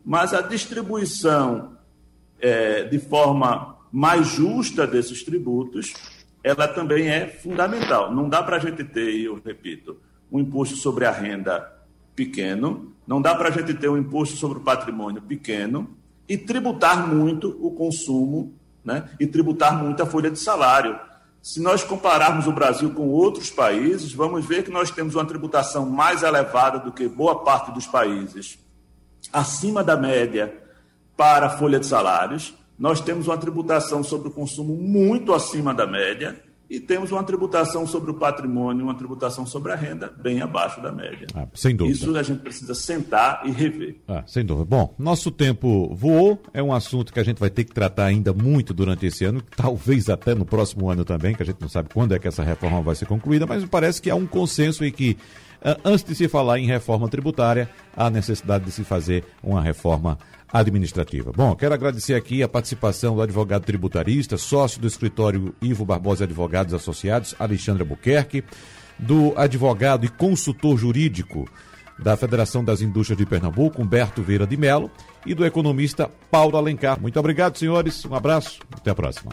mas a distribuição é, de forma mais justa desses tributos, ela também é fundamental. Não dá para a gente ter, eu repito, um imposto sobre a renda pequeno, não dá para a gente ter um imposto sobre o patrimônio pequeno e tributar muito o consumo né? e tributar muito a folha de salário. Se nós compararmos o Brasil com outros países, vamos ver que nós temos uma tributação mais elevada do que boa parte dos países, acima da média para a folha de salários. Nós temos uma tributação sobre o consumo muito acima da média e temos uma tributação sobre o patrimônio, uma tributação sobre a renda bem abaixo da média. Ah, sem dúvida. Isso a gente precisa sentar e rever. Ah, sem dúvida. Bom, nosso tempo voou, é um assunto que a gente vai ter que tratar ainda muito durante esse ano, talvez até no próximo ano também, que a gente não sabe quando é que essa reforma vai ser concluída, mas parece que há um consenso em que, ah, antes de se falar em reforma tributária, há necessidade de se fazer uma reforma administrativa. Bom, quero agradecer aqui a participação do advogado tributarista, sócio do escritório Ivo Barbosa Advogados Associados, Alexandre Buquerque, do advogado e consultor jurídico da Federação das Indústrias de Pernambuco, Humberto Veira de Melo, e do economista Paulo Alencar. Muito obrigado, senhores. Um abraço. Até a próxima.